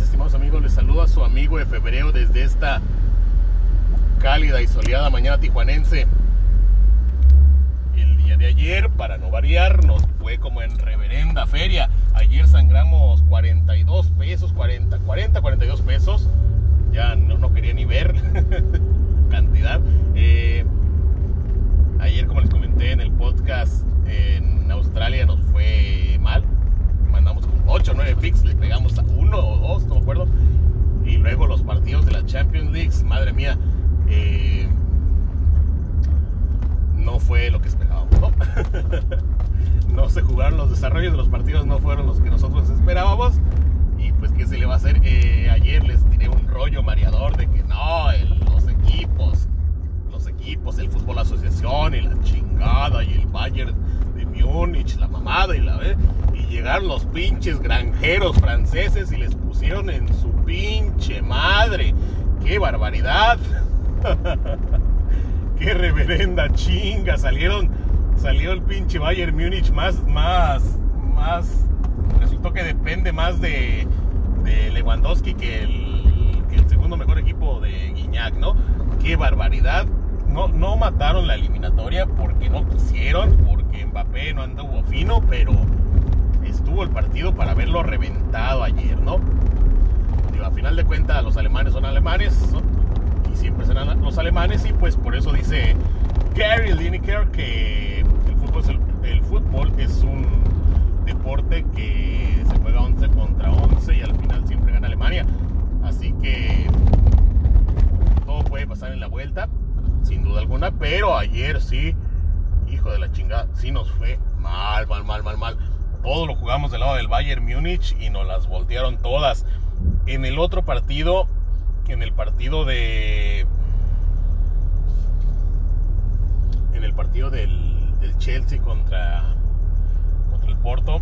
estimados amigos. Les saluda su amigo de febrero desde esta cálida y soleada mañana tijuanense. El día de ayer, para no variar, nos fue como en reverenda feria. Ayer sangramos 42 pesos, 40, 40, 42 pesos. Ya no, no quería ni ver cantidad. Eh, ayer, como les comenté en el podcast, en Australia nos fue mal. Mandamos con 8 o 9 picks, le pegamos a uno o dos, no me acuerdo. Y luego los partidos de la Champions League, madre mía, eh, no fue lo que esperábamos, ¿no? no se jugaron los desarrollos de los partidos, no fueron los que nosotros esperábamos. Y pues, ¿qué se le va a hacer? Eh, ayer les tiré un rollo mareador de que no, el- los equipos, los equipos, el fútbol asociación y la chingada y el Bayern de Múnich, la mamada y la ¿eh? y llegaron los pinches granjeros franceses y les pusieron en su pinche madre. ¡Qué barbaridad! ¡Qué reverenda chinga! Salieron, salió el pinche Bayern Múnich más, más, más. Resultó que depende más de, de Lewandowski que el, que el segundo mejor equipo de Guiñac, ¿no? ¡Qué barbaridad! No, no mataron la eliminatoria porque no quisieron, porque Mbappé no anduvo fino, pero estuvo el partido para verlo reventado ayer, ¿no? Digo, a final de cuentas los alemanes son alemanes y siempre serán los alemanes y pues por eso dice Gary Lineker que el fútbol, es el fútbol es un deporte que se juega 11 contra 11 y al final siempre gana Alemania. Así que todo puede pasar en la vuelta, sin duda alguna, pero ayer sí, hijo de la chingada, sí nos fue mal, mal, mal, mal, mal. Todo lo jugamos del lado del Bayern Múnich y nos las voltearon todas. En el otro partido, en el partido de. En el partido del, del Chelsea contra, contra el Porto,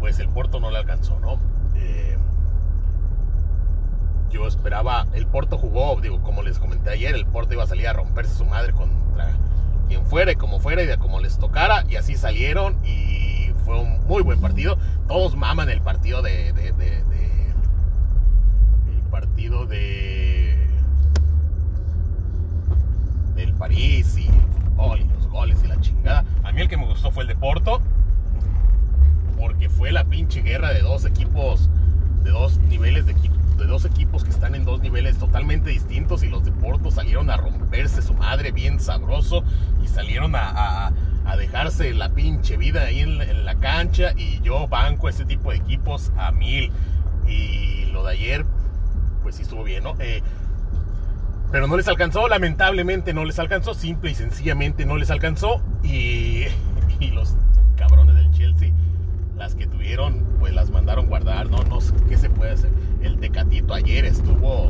pues el Porto no le alcanzó, ¿no? Eh, yo esperaba, el Porto jugó, digo, como les comenté ayer, el Porto iba a salir a romperse su madre contra quien fuera y como fuera y de como les tocara, y así salieron y fue un muy buen partido. Todos maman el partido de, el partido de del París y el fútbol y los goles y la chingada. A mí el que me gustó fue el de Porto, porque fue la pinche guerra de dos equipos, de dos niveles de equipo, de dos equipos que están en dos niveles totalmente distintos y los de Porto salieron a romperse su madre bien sabroso y salieron a, a- a dejarse la pinche vida ahí en la cancha y yo banco ese tipo de equipos a mil y lo de ayer pues sí estuvo bien, ¿no? Eh, pero no les alcanzó, lamentablemente no les alcanzó, simple y sencillamente no les alcanzó. Y, y los cabrones del Chelsea, las que tuvieron, pues las mandaron guardar, no, no sé qué se puede hacer. El Tecatito ayer estuvo,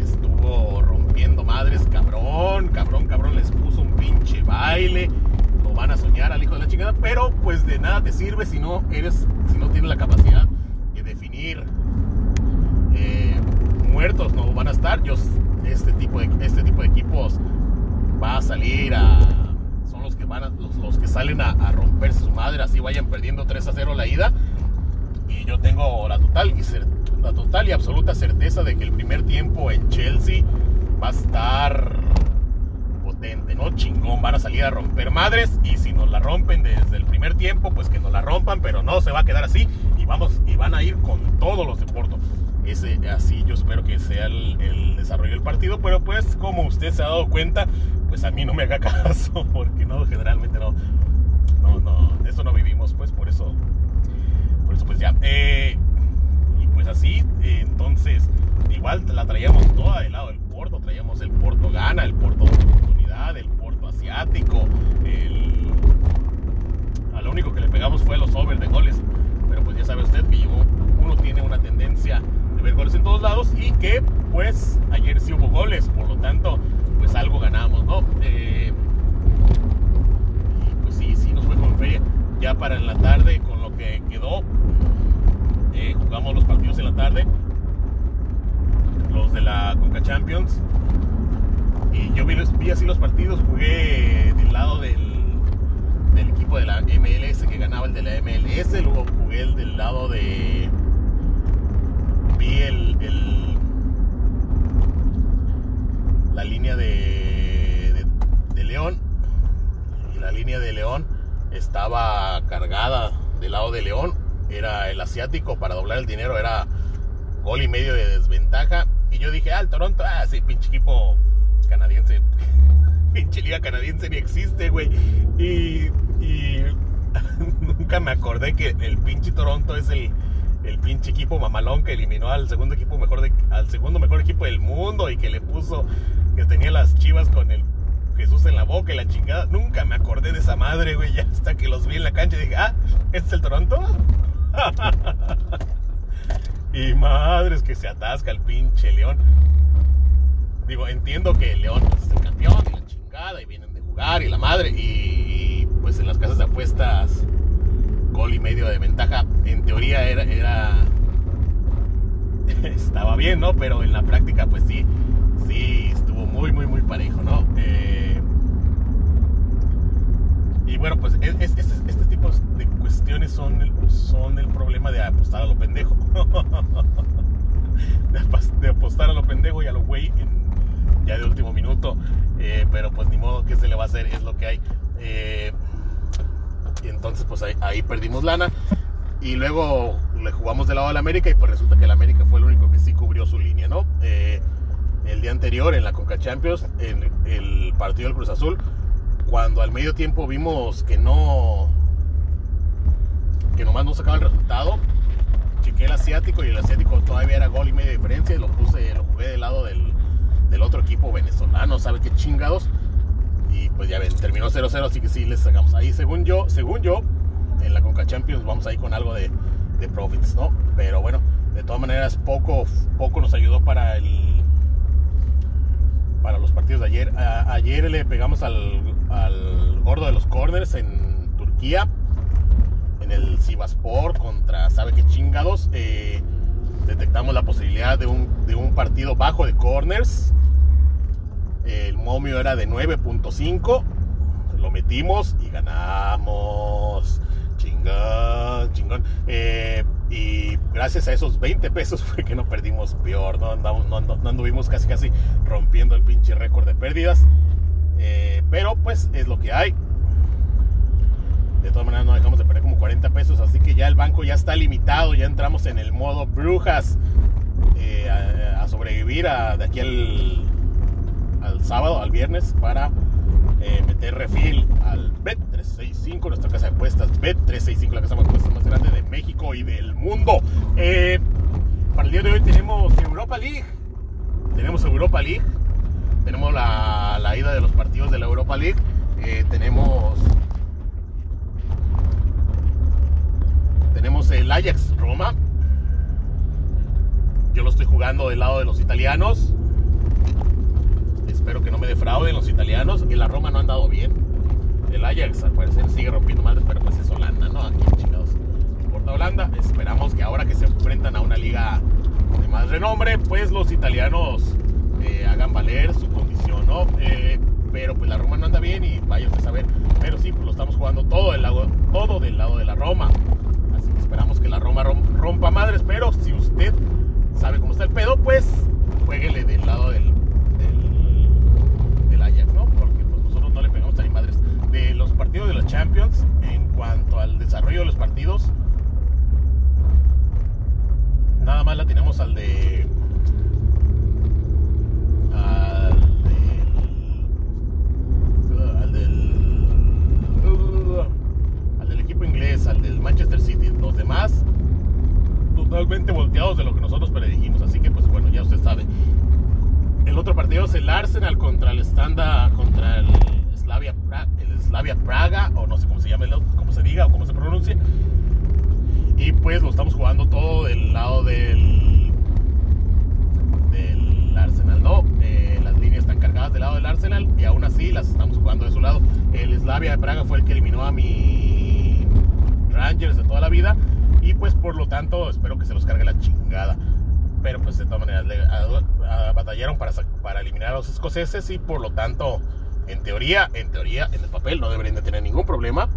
estuvo rompiendo madres, cabrón, cabrón, cabrón, les puso un pinche baile. Lo van a soñar al hijo de la chingada, pero pues de nada te sirve si no eres, si no tienes la capacidad de definir eh, muertos no van a estar. Yo, este tipo de este tipo de equipos va a salir a son los que van a- los, los que salen a, a romperse su madre, así vayan perdiendo 3 a 0 la ida. Y yo tengo la total y cer- la total y absoluta certeza de que el primer tiempo en Chelsea va a estar potente, ¿no? Chingón, van a salir a romper madres y si nos la rompen desde el primer tiempo, pues que nos la rompan, pero no se va a quedar así y vamos y van a ir con todos los de Porto. Ese, así yo espero que sea el, el desarrollo del partido, pero pues como usted se ha dado cuenta, pues a mí no me haga caso, porque no, generalmente no, no, no, de eso no vivimos, pues por eso, por eso pues ya. Eh, pues así, entonces, igual la traíamos toda del lado del Porto, traíamos el Porto gana, el Porto de oportunidad, el Porto asiático, el... A lo único que le pegamos fue los over de goles, pero pues ya sabe usted que uno tiene una tendencia de ver goles en todos lados y que pues ayer sí hubo goles, por lo tanto pues algo ganamos, ¿no? Eh, pues sí, sí nos fue con feria. Ya para en la tarde, con lo que quedó, eh, jugamos los partidos en la tarde, los de la Conca Champions. Y yo vi, vi así los partidos, jugué del lado del, del, equipo de la MLS que ganaba el de la MLS, luego jugué el del lado de. Vi el, la línea de, de, de León. Y la línea de León estaba cargada del lado de León era el asiático para doblar el dinero, era gol y medio de desventaja. Y yo dije, ah, el Toronto, ah, sí, pinche equipo canadiense. pinche liga canadiense ni existe, güey. Y, nunca me acordé que el pinche Toronto es el, el pinche equipo mamalón que eliminó al segundo equipo mejor de, al segundo mejor equipo del mundo y que le puso que tenía las chivas con el Jesús en la boca y la chingada. Nunca me acordé de esa madre, güey. Ya hasta que los vi en la cancha y dije, ah, ¿este es el Toronto? y madres que se atasca el pinche León. Digo, entiendo que León pues, es el campeón y la chingada y vienen de jugar y la madre. Y, pues en las casas de apuestas, gol y medio de ventaja, en teoría era, era estaba bien, ¿no? Pero en la práctica, pues sí, sí, estuvo muy, muy, muy parejo, ¿no? Eh, y bueno, pues este, este, tipo de cuestiones son el, son el problema de apostar a lo pendejo. de, apostar a lo pendejo y a lo güey ya de último minuto. Eh, pero pues ni modo que se le va a hacer, es lo que hay. Eh, y entonces pues ahí, ahí, perdimos lana. Y luego le jugamos del lado de la América y pues resulta que el América fue el único que sí cubrió su línea, ¿no? el día anterior en la Conca Champions, en el partido del Cruz Azul, cuando al medio tiempo vimos que no, que nomás no sacaba el resultado, chequé el asiático y el asiático todavía era gol y media diferencia y lo puse, lo jugué del lado del, del otro equipo venezolano, ¿sabe qué chingados? Y pues ya ven, terminó 0-0, así que sí les sacamos ahí. Según yo, según yo, en la Conca Champions vamos ahí con algo de, de profits, ¿no? Pero bueno, de todas maneras, poco, poco nos ayudó para el para los partidos de ayer. ayer le pegamos al, gordo de los corners en Turquía, en el Sivaspor contra sabe qué chingados. Eh, detectamos la posibilidad de un, de un partido bajo de corners. El momio era de 9.5. Lo metimos y ganamos. Chingón, chingón. Eh, y gracias a esos 20 pesos fue que no perdimos peor, no, no, anduvimos casi casi rompiendo el pinche récord de pérdidas. Pero pues es lo que hay. De todas maneras no dejamos de perder como 40 pesos, así que ya el banco ya está limitado, ya entramos en el modo brujas eh, a, sobrevivir de aquí al, al sábado, al viernes, para eh, meter refil al Bet365, nuestra casa de apuestas. Bet365, la casa de apuestas más grande de México y del mundo. Eh, para el día de hoy tenemos Europa League. Tenemos Europa League. Tenemos la, la ida de los partidos de la Europa League. Eh, tenemos. Tenemos el Ajax Roma. Yo lo estoy jugando del lado de los italianos espero que no me defrauden los italianos. Y la Roma no ha andado bien. El Ajax al parecer sigue rompiendo madres, pero pues es Holanda, ¿no? Aquí chingados. Porta Holanda. Esperamos que ahora que se enfrentan a una liga de más renombre, pues los italianos eh, hagan valer su condición, ¿no? Eh, pero pues la Roma no vaya a saber. Pero sí, pues lo estamos jugando todo del lado, todo del lado de la Roma. Así que esperamos que la Roma rompa madres. Pero si usted sabe cómo está el pedo, pues jueguele del lado del de los partidos de los Champions, en cuanto al desarrollo de los partidos, nada más la tenemos al de. al del. al del. al del equipo inglés, al del Manchester City. Los demás, totalmente volteados de lo que nosotros predijimos. Así que, pues bueno, ya usted sabe. El otro partido es el Arsenal contra el Standa, contra el Slavia, el Slavia Praga, o no sé cómo se llama, cómo se diga o cómo se pronuncia. Y jugando todo del lado del, del Arsenal, ¿no? Eh, las líneas están cargadas del lado del Arsenal y aún así las estamos jugando de su lado. El Slavia de Praga fue el que eliminó a mi Rangers de toda la vida y pues por lo tanto espero que se los cargue la chingada pero pues de todas maneras batallaron para, para eliminar a los escoceses y por lo tanto en teoría, en teoría, en el papel no deberían de tener ningún problema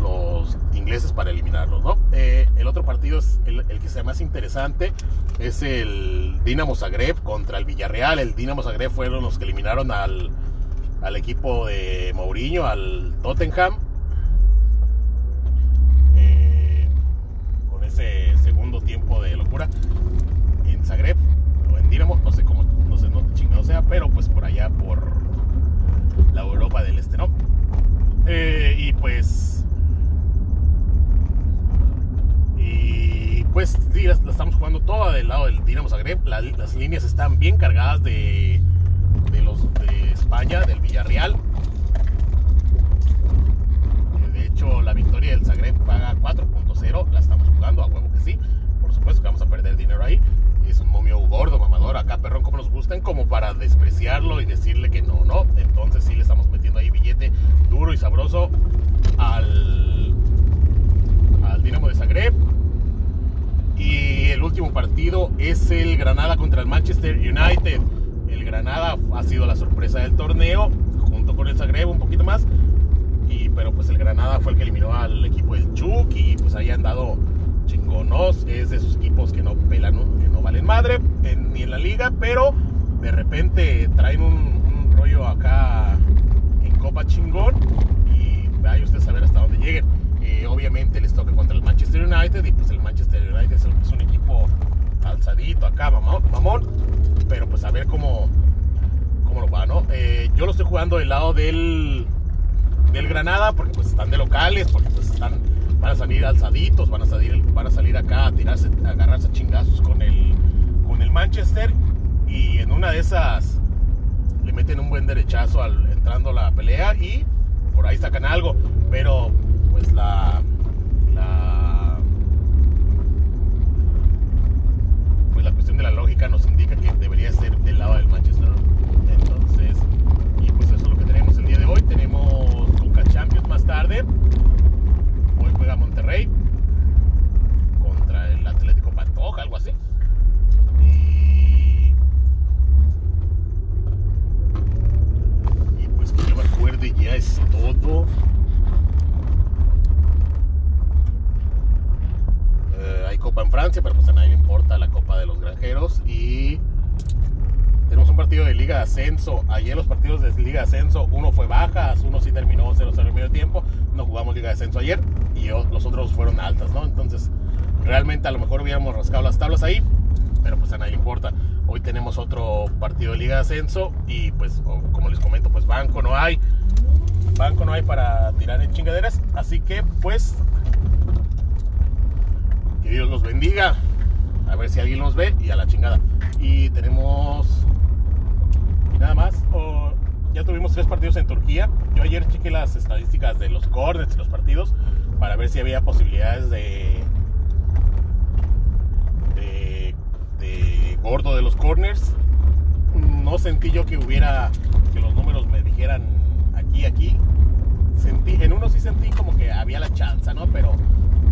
los ingleses para eliminarlos, ¿no? Eh, el otro partido es el, que sea más interesante, es el Dinamo Zagreb contra el Villarreal. El Dinamo Zagreb fueron los que eliminaron al, al equipo de Mourinho, al Tottenham. Eh, con ese segundo tiempo de locura en Zagreb o en Dinamo, no sé cómo, no sé dónde chingado sea, pero pues por allá por la Europa del Este, ¿no? Eh, y pues. Sí, la, estamos jugando toda del lado del Dinamo Zagreb. La- las líneas están bien cargadas de, de los de España, del Villarreal. Eh, De hecho, la victoria del Zagreb paga 4.0. La estamos jugando, a huevo que sí. Por supuesto que vamos a perder dinero ahí. Es un momio gordo, mamador, acá perrón como nos gustan, como para despreciarlo y decirle que no, no. Entonces sí le estamos metiendo ahí billete duro y sabroso al, al Dinamo de Zagreb. Y el último partido es el Granada contra el Manchester United. El Granada ha sido la sorpresa del torneo, junto con el Zagreb un poquito más. Y, pero pues el Granada fue el que eliminó al equipo del Chuk y pues ahí han dado chingonos. Es de esos equipos que no pelan, que no valen madre ni en la liga, pero de repente traen un, un rollo acá en Copa chingón y vaya usted a saber hasta dónde lleguen. Eh, obviamente les toca contra el Manchester United y pues el Manchester United es un, equipo alzadito acá, mamón, pero pues a ver cómo, cómo lo va, ¿no? Eh, yo lo estoy jugando del lado del, del Granada porque pues están de locales, porque pues van a salir alzaditos, van a salir, van a salir acá a tirarse, agarrarse chingazos con el, con el Manchester y en una de esas le meten un buen derechazo al, entrando a la pelea y por ahí sacan algo, pero pues la, la pues la cuestión de la lógica nos indica que debería ser del lado del Manchester. Entonces, y pues eso es lo que tenemos el día de hoy. Tenemos Conca Champions más tarde. Hoy juega Monterrey contra el Atlético Pantoja, algo así. Y, y pues que yo me acuerde ya es todo. Eh, hay Copa en Francia, pero pues a nadie le importa la Copa de los Granjeros. Y tenemos un partido de Liga de Ascenso. Ayer los partidos de Liga de Ascenso, uno fue bajas, uno sí terminó 0-0 en medio tiempo. No jugamos Liga de Ascenso ayer y los otros fueron altas, ¿no? Entonces, realmente a lo mejor hubiéramos rascado las tablas ahí, pero pues a nadie importa. Hoy tenemos otro partido de Liga de Ascenso y pues, como les comento, pues banco no hay. Banco no hay para tirar en chingaderas. Así que, pues, que Dios los bendiga. A ver si alguien nos ve y a la chingada. Y tenemos. Nada más. o- ya tuvimos tres partidos en Turquía. Yo ayer chequé las estadísticas de los corners y los partidos para ver si había posibilidades de. gordo de los corners. No sentí yo que hubiera. que los números me dijeran aquí, aquí. Sentí, en uno sí sentí como que había la chance, ¿no? Pero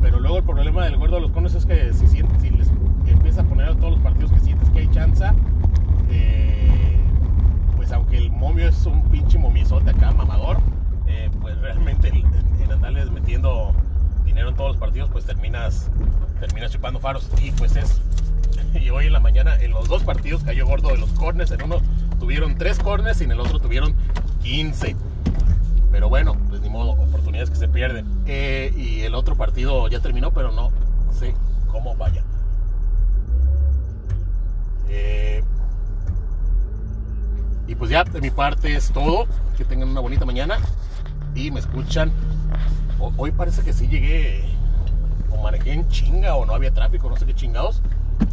pero luego el problema del gordo de los conos es que si, si empieza a poner a todos los partidos que sientes que hay chance, eh, pues aunque el momio es un pinche momiezote acá, mamador, eh, pues realmente el- en, en andarles dinero en todos los partidos, pues terminas, terminas chupando faros. Y pues es. Y hoy en la mañana, en los dos partidos cayó gordo de los corners. En uno tuvieron tres corners y en el otro tuvieron 15. Pero bueno, pues ni modo, oportunidades que se pierden. Eh, y el otro partido ya terminó, pero no sé cómo vaya. Eh, y pues ya de mi parte es todo. Que tengan una bonita mañana y me escuchan. Ho- Hoy parece que sí llegué o manejé en chinga o no había tráfico, no sé qué chingados.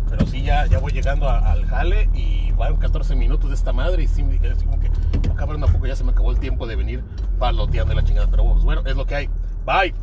Pero sí, ya, ya voy llegando a- al jale y van 14 minutos de esta madre y sí como que, "Ah, cabrón, poco ya se me acabó el tiempo de venir paloteando la chingada. Pero pues, bueno, es lo que hay. Bye.